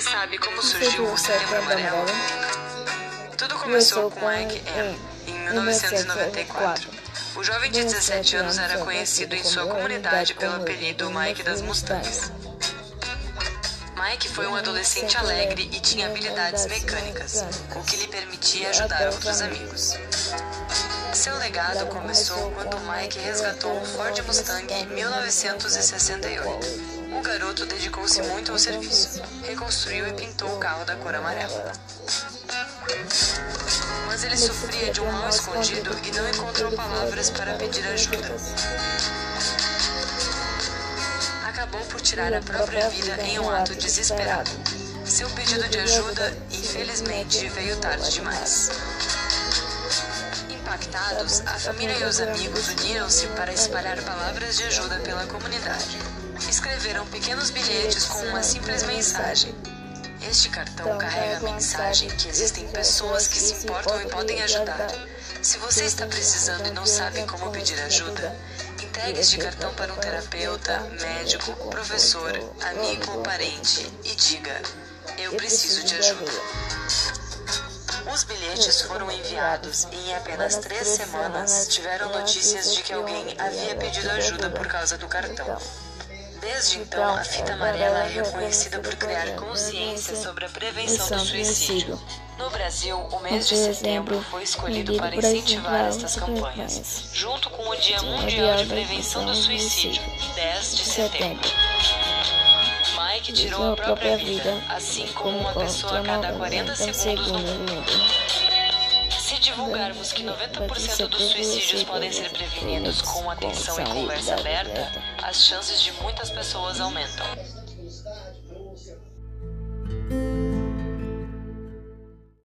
sabe como surgiu o Setembro Amarelo? Tudo começou com Hank M. em 1994. O jovem de 17 anos era conhecido em sua comunidade pelo apelido Mike das Mustangs. Mike foi um adolescente alegre e tinha habilidades mecânicas, o que lhe permitia ajudar outros amigos. Seu legado começou quando Mike resgatou um Ford Mustang em 1968. Dedicou-se muito ao serviço, reconstruiu e pintou o carro da cor amarela. Mas ele sofria de um mal escondido e não encontrou palavras para pedir ajuda. Acabou por tirar a própria vida em um ato desesperado. Seu pedido de ajuda, infelizmente, veio tarde demais. Impactados, a família e os amigos uniram-se para espalhar palavras de ajuda pela comunidade. Escreveram pequenos bilhetes com uma simples mensagem. Este cartão carrega a mensagem que existem pessoas que se importam e podem ajudar. Se você está precisando e não sabe como pedir ajuda, entregue este cartão para um terapeuta, médico, professor, amigo ou parente e diga: Eu preciso de ajuda. Os bilhetes foram enviados e em apenas três semanas tiveram notícias de que alguém havia pedido ajuda por causa do cartão. Desde então, a fita amarela é reconhecida por criar consciência sobre a prevenção do suicídio. No Brasil, o mês de setembro foi escolhido para incentivar estas campanhas, junto com o Dia Mundial de Prevenção do Suicídio, 10 de setembro. Mike tirou a própria vida, assim como uma pessoa a cada 40 segundos no mundo. Se divulgarmos que 90% dos suicídios podem ser prevenidos com atenção e conversa aberta, as chances de muitas pessoas aumentam.